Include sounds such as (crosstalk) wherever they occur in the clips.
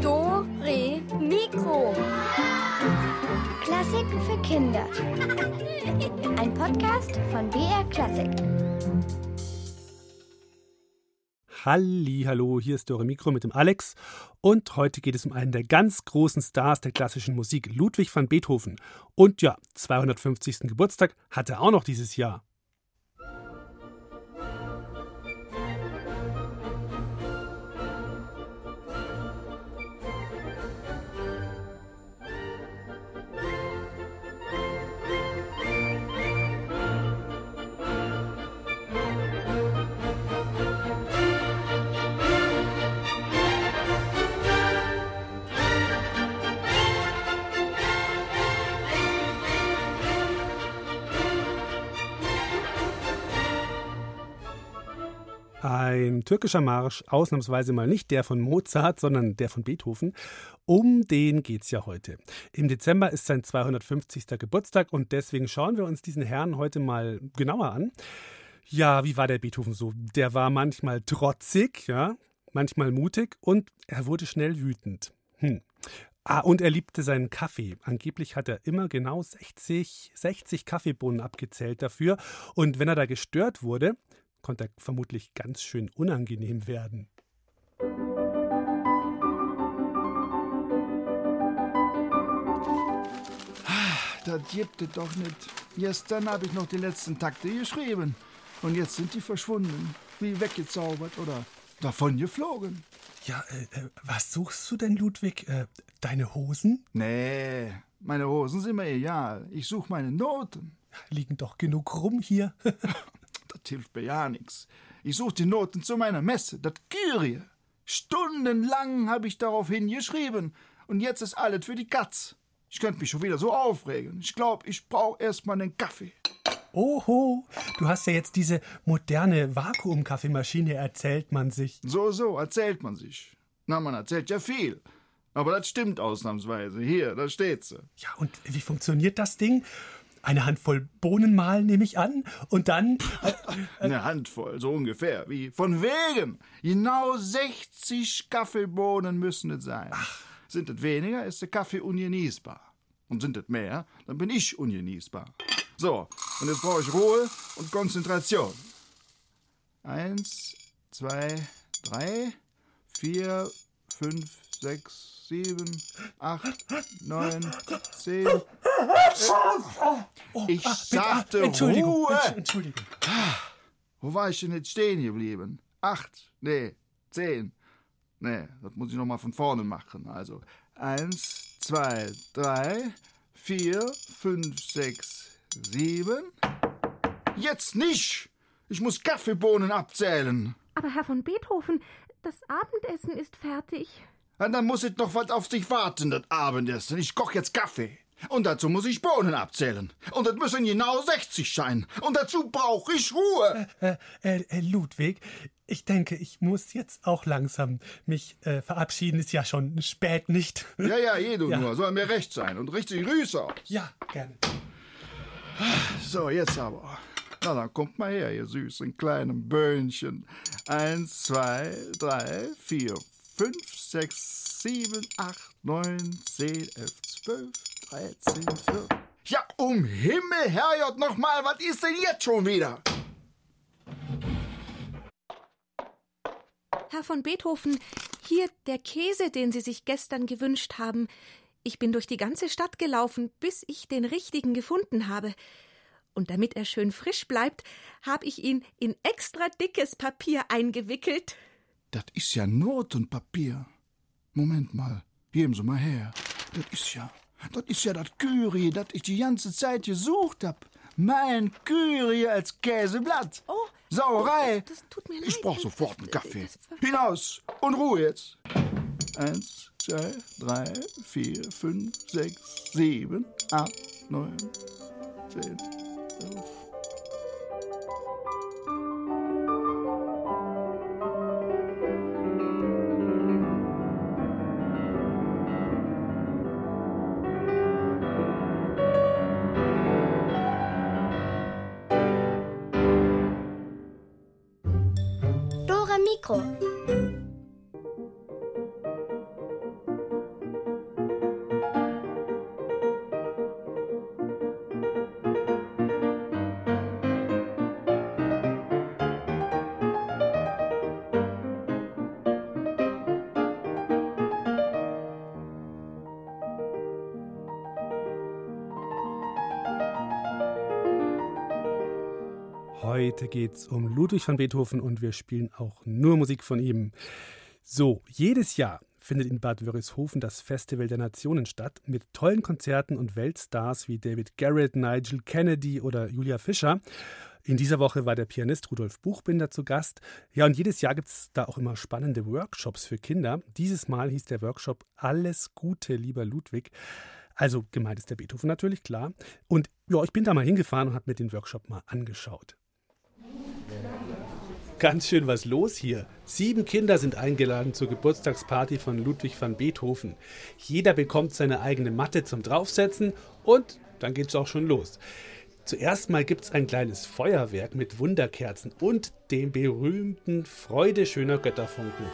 Do, Re, Mikro. Klassiken für Kinder. Ein Podcast von BR Klassik. Halli, hallo, hier ist Dore Mikro mit dem Alex und heute geht es um einen der ganz großen Stars der klassischen Musik, Ludwig van Beethoven. Und ja, 250. Geburtstag hat er auch noch dieses Jahr. Ein türkischer Marsch, ausnahmsweise mal nicht der von Mozart, sondern der von Beethoven. Um den geht's ja heute. Im Dezember ist sein 250. Geburtstag und deswegen schauen wir uns diesen Herrn heute mal genauer an. Ja, wie war der Beethoven so? Der war manchmal trotzig, ja, manchmal mutig und er wurde schnell wütend. Hm. Ah, und er liebte seinen Kaffee. Angeblich hat er immer genau 60, 60 Kaffeebohnen abgezählt dafür. Und wenn er da gestört wurde, konnte er vermutlich ganz schön unangenehm werden. Das gibt es doch nicht. Gestern habe ich noch die letzten Takte geschrieben. Und jetzt sind die verschwunden. Wie weggezaubert oder davon geflogen. Ja, äh, was suchst du denn, Ludwig? Äh, deine Hosen? Nee, meine Hosen sind mir egal. Ich suche meine Noten. Liegen doch genug rum hier. (laughs) das hilft mir ja nichts. Ich suche die Noten zu meiner Messe, das Kyrie. Stundenlang habe ich darauf hingeschrieben. Und jetzt ist alles für die Katz. Ich könnte mich schon wieder so aufregen. Ich glaube, ich brauche erstmal einen Kaffee. Oho, du hast ja jetzt diese moderne Vakuumkaffeemaschine, erzählt man sich. So, so, erzählt man sich. Na, man erzählt ja viel. Aber das stimmt ausnahmsweise. Hier, da steht sie. Ja, und wie funktioniert das Ding? Eine Handvoll Bohnen malen, nehme ich an. Und dann. Äh, äh, Eine Handvoll, so ungefähr. Wie von wegen. Genau 60 Kaffeebohnen müssen es sein. Ach. Sind es weniger, ist der Kaffee ungenießbar. Und sind es mehr, dann bin ich ungenießbar. So, und jetzt brauche ich Ruhe und Konzentration. Eins, zwei, drei, vier, fünf, sechs, sieben, acht, neun, zehn. Ich sagte Entschuldigung, Ruhe. Entschuldigung. Wo war ich denn jetzt stehen geblieben? Acht, nee, zehn. Nee, das muss ich nochmal von vorne machen. Also eins, zwei, drei, vier, fünf, sechs, sieben. Jetzt nicht! Ich muss Kaffeebohnen abzählen. Aber Herr von Beethoven, das Abendessen ist fertig. Na, dann muss es noch was auf sich warten, das Abendessen. Ich koch jetzt Kaffee. Und dazu muss ich Bohnen abzählen. Und das müssen genau 60 sein. Und dazu brauche ich Ruhe. Äh, äh, äh, Ludwig, ich denke, ich muss jetzt auch langsam mich äh, verabschieden. Ist ja schon spät, nicht? Ja, ja, je du ja. nur. Soll mir recht sein. Und richtig Grüße aus. Ja, gerne. So, jetzt aber. Na, dann kommt mal her, ihr süßen kleinen Böhnchen. Eins, zwei, drei, vier, fünf, sechs, sieben, acht, neun, zehn, elf, zwölf, dreizehn, vierzehn. Ja, um Himmel, Herrgott, noch mal, was ist denn jetzt schon wieder? Herr von Beethoven, hier der Käse, den Sie sich gestern gewünscht haben. Ich bin durch die ganze Stadt gelaufen, bis ich den richtigen gefunden habe. Und damit er schön frisch bleibt, habe ich ihn in extra dickes Papier eingewickelt. Das ist ja Notenpapier. Moment mal, geben Sie mal her. Das ist ja, das ist ja das Kyrie, das ich die ganze Zeit gesucht hab. Mein Kyrie als Käseblatt. Oh, Sauerei. das, das tut mir leid. Ich brauch sofort einen Kaffee. Hinaus und Ruhe jetzt. Eins, zwei, drei, vier, fünf, sechs, sieben, acht, neun, zehn, elf. Mikro. Heute geht's um Ludwig van Beethoven und wir spielen auch nur Musik von ihm. So, jedes Jahr findet in Bad Wörishofen das Festival der Nationen statt mit tollen Konzerten und Weltstars wie David Garrett, Nigel Kennedy oder Julia Fischer. In dieser Woche war der Pianist Rudolf Buchbinder zu Gast. Ja, und jedes Jahr gibt es da auch immer spannende Workshops für Kinder. Dieses Mal hieß der Workshop Alles Gute, lieber Ludwig. Also gemeint ist der Beethoven natürlich, klar. Und ja, ich bin da mal hingefahren und habe mir den Workshop mal angeschaut. Ganz schön was los hier. Sieben Kinder sind eingeladen zur Geburtstagsparty von Ludwig van Beethoven. Jeder bekommt seine eigene Matte zum Draufsetzen und dann geht's auch schon los. Zuerst mal gibt's ein kleines Feuerwerk mit Wunderkerzen und dem berühmten Freude schöner Götterfunken.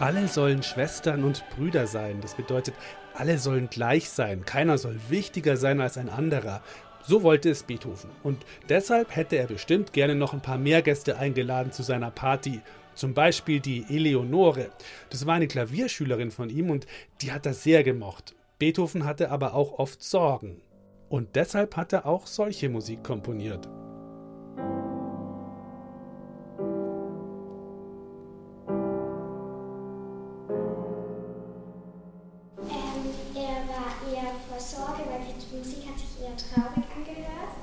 Alle sollen Schwestern und Brüder sein. Das bedeutet, alle sollen gleich sein. Keiner soll wichtiger sein als ein anderer. So wollte es Beethoven. Und deshalb hätte er bestimmt gerne noch ein paar mehr Gäste eingeladen zu seiner Party. Zum Beispiel die Eleonore. Das war eine Klavierschülerin von ihm und die hat das sehr gemocht. Beethoven hatte aber auch oft Sorgen. Und deshalb hat er auch solche Musik komponiert. Traurig angehört,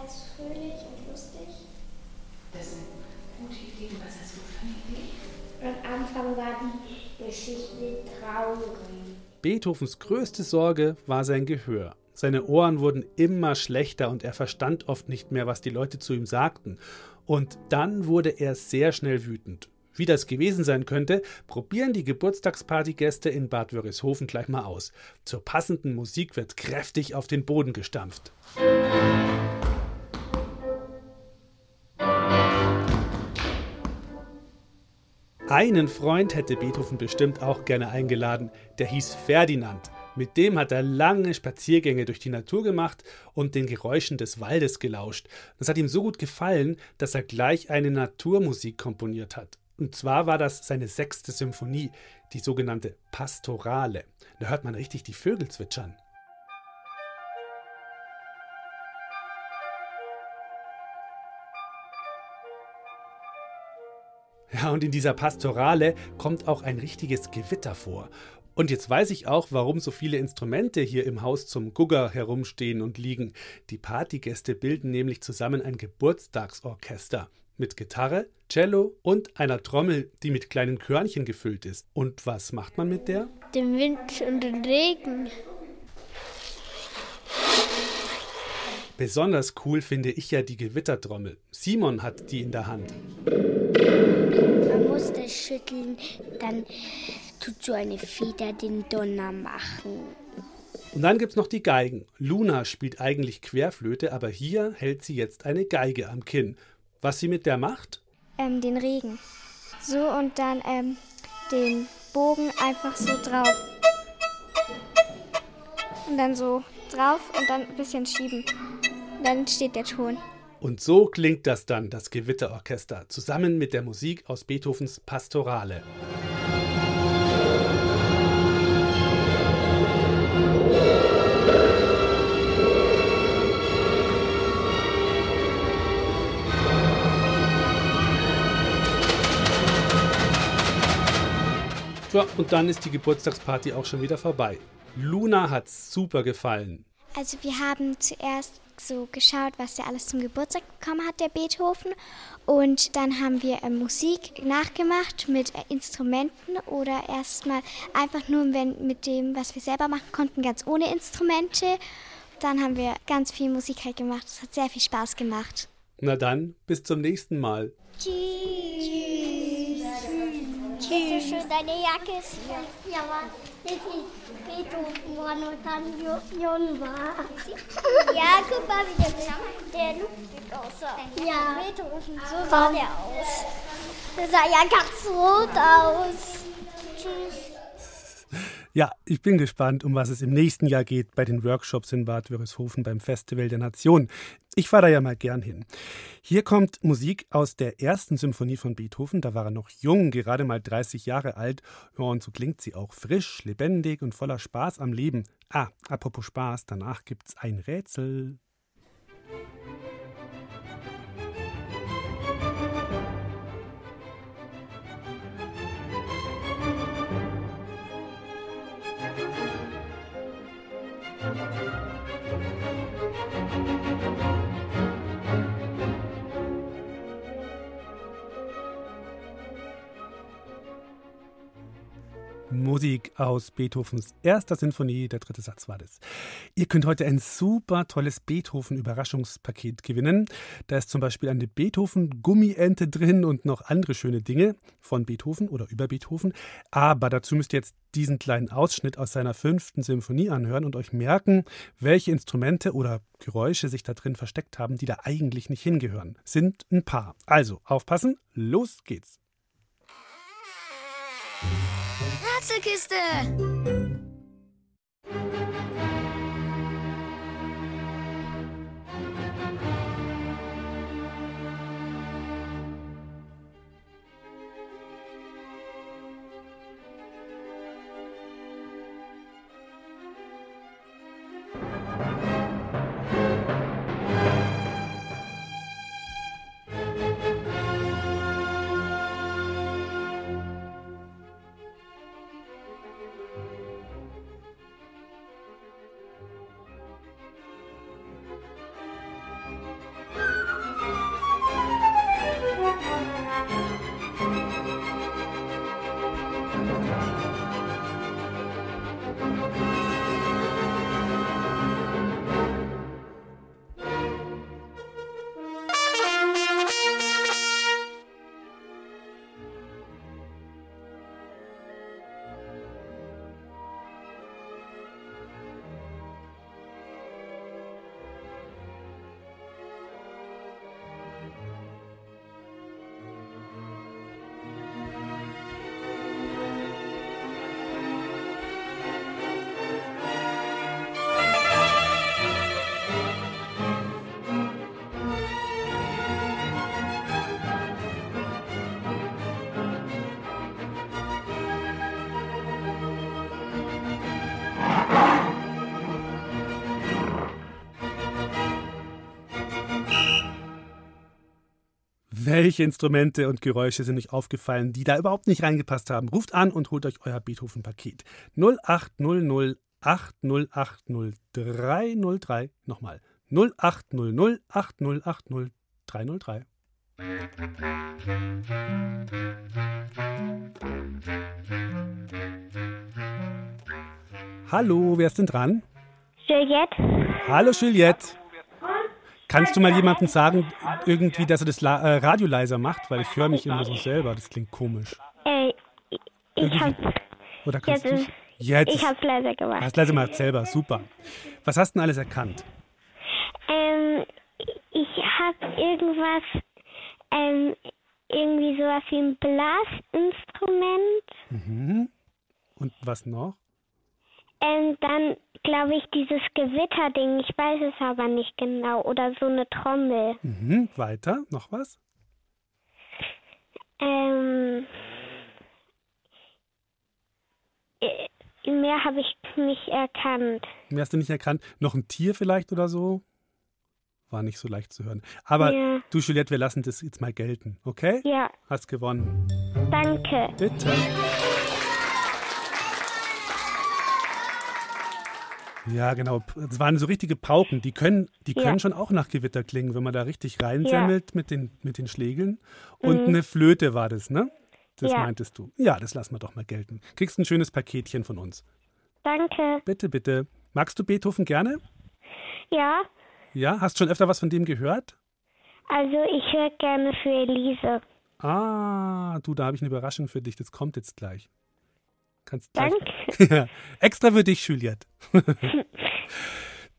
als fröhlich und lustig. Das sind gute Ideen. Was hast du für eine Idee? Am Anfang war die Geschichte traurig. Beethovens größte Sorge war sein Gehör. Seine Ohren wurden immer schlechter und er verstand oft nicht mehr, was die Leute zu ihm sagten. Und dann wurde er sehr schnell wütend. Wie das gewesen sein könnte, probieren die Geburtstagspartygäste in Bad Wörishofen gleich mal aus. Zur passenden Musik wird kräftig auf den Boden gestampft. Einen Freund hätte Beethoven bestimmt auch gerne eingeladen, der hieß Ferdinand. Mit dem hat er lange Spaziergänge durch die Natur gemacht und den Geräuschen des Waldes gelauscht. Das hat ihm so gut gefallen, dass er gleich eine Naturmusik komponiert hat. Und zwar war das seine sechste Symphonie, die sogenannte Pastorale. Da hört man richtig die Vögel zwitschern. Ja, und in dieser Pastorale kommt auch ein richtiges Gewitter vor. Und jetzt weiß ich auch, warum so viele Instrumente hier im Haus zum Gugger herumstehen und liegen. Die Partygäste bilden nämlich zusammen ein Geburtstagsorchester mit Gitarre, Cello und einer Trommel, die mit kleinen Körnchen gefüllt ist. Und was macht man mit der? Den Wind und den Regen. Besonders cool finde ich ja die Gewittertrommel. Simon hat die in der Hand. Man muss das schütteln, dann tut so eine Feder den Donner machen. Und dann gibt's noch die Geigen. Luna spielt eigentlich Querflöte, aber hier hält sie jetzt eine Geige am Kinn. Was sie mit der macht? Ähm, den Regen. So und dann ähm, den Bogen einfach so drauf. Und dann so drauf und dann ein bisschen schieben. Dann steht der Ton. Und so klingt das dann, das Gewitterorchester, zusammen mit der Musik aus Beethovens Pastorale. Ja, und dann ist die Geburtstagsparty auch schon wieder vorbei. Luna hat's super gefallen. Also wir haben zuerst so geschaut, was der alles zum Geburtstag bekommen hat, der Beethoven. Und dann haben wir äh, Musik nachgemacht mit äh, Instrumenten oder erstmal einfach nur wenn, mit dem, was wir selber machen konnten, ganz ohne Instrumente. Dann haben wir ganz viel Musik halt gemacht. Es hat sehr viel Spaß gemacht. Na dann, bis zum nächsten Mal. Tschüss. Tschüss. Schön, deine Jacke ist hier. Ja, Mann. Das ist Beethoven war und dann jung war. (laughs) Ja, guck mal, wie der, der lustig aussah. Ja. Beethoven, so sah der aus. Der sah ja ganz rot aus. Tschüss. Ja, ich bin gespannt, um was es im nächsten Jahr geht bei den Workshops in Bad Wörishofen beim Festival der Nation. Ich fahre da ja mal gern hin. Hier kommt Musik aus der ersten Symphonie von Beethoven. Da war er noch jung, gerade mal 30 Jahre alt. Ja, und so klingt sie auch frisch, lebendig und voller Spaß am Leben. Ah, apropos Spaß, danach gibt's ein Rätsel. Musik aus Beethovens erster Sinfonie, der dritte Satz war das. Ihr könnt heute ein super tolles Beethoven-Überraschungspaket gewinnen. Da ist zum Beispiel eine Beethoven-Gummiente drin und noch andere schöne Dinge von Beethoven oder über Beethoven. Aber dazu müsst ihr jetzt diesen kleinen Ausschnitt aus seiner fünften Sinfonie anhören und euch merken, welche Instrumente oder Geräusche sich da drin versteckt haben, die da eigentlich nicht hingehören. Sind ein paar. Also aufpassen, los geht's. Rätselkiste! Welche Instrumente und Geräusche sind euch aufgefallen, die da überhaupt nicht reingepasst haben? Ruft an und holt euch euer Beethoven-Paket. 0800 8080 303. Nochmal. 0800 8080 303. Hallo, wer ist denn dran? Juliette? Hallo Juliette. Kannst du mal jemandem sagen, irgendwie, dass er das äh, Radio leiser macht? Weil ich höre mich immer so selber. Das klingt komisch. Äh, ich Irgendwie- hab, Oder kannst du Jetzt. ich hab's leiser gemacht. Hast leise mal selber. Super. Was hast du denn alles erkannt? Ähm, ich hab irgendwas, ähm, irgendwie sowas wie ein Blasinstrument. Mhm. Und was noch? Ähm, dann glaube ich dieses Gewitterding, ich weiß es aber nicht genau. Oder so eine Trommel. Mhm. Weiter. Noch was? Ähm, äh, mehr habe ich nicht erkannt. Mehr hast du nicht erkannt. Noch ein Tier vielleicht oder so? War nicht so leicht zu hören. Aber Ja. du, Juliette, wir lassen das jetzt mal gelten. Okay? Ja, Hast gewonnen. danke. Bitte. Ja, genau. Es waren so richtige Pauken. Die können, die Ja. können schon auch nach Gewitter klingen, wenn man da richtig reinsemmelt mit, den, mit den Schlägeln. Und eine Flöte war das, ne? Das Mhm. Ja. meintest du. Ja, das lassen wir doch mal gelten. Kriegst ein schönes Paketchen von uns. Danke. Bitte, bitte. Magst du Beethoven gerne? Ja, Ja? Hast schon öfter was von dem gehört? also ich höre gerne für Elise. Ah, du, da habe ich eine Überraschung für dich. Das kommt jetzt gleich. Kannst Danke. (laughs) ja, extra für dich, Juliette. (laughs)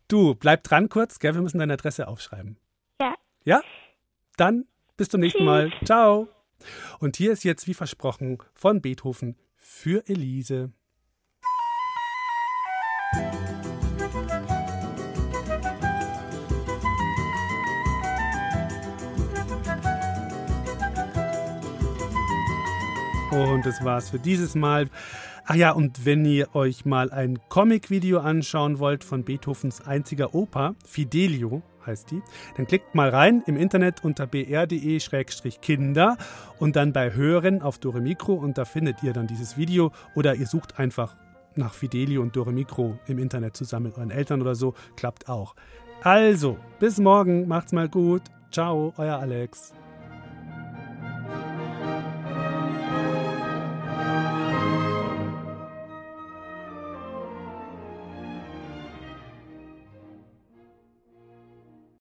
du, bleib dran kurz, gell? Wir müssen deine Adresse aufschreiben. Ja. Ja? Dann bis zum nächsten Mal. Ciao. Und hier ist jetzt, wie versprochen, von Beethoven für Elise. Und das war's für dieses Mal. Ach ja, und wenn ihr euch mal ein Comic-Video anschauen wollt von Beethovens einziger Oper, Fidelio heißt die, dann klickt mal rein im Internet unter br.de-kinder und dann bei Hören auf Dore Mikro und da findet ihr dann dieses Video oder ihr sucht einfach nach Fidelio und Dore Mikro im Internet zusammen mit euren Eltern oder so, klappt auch. Also, bis morgen, macht's mal gut. Ciao, euer Alex.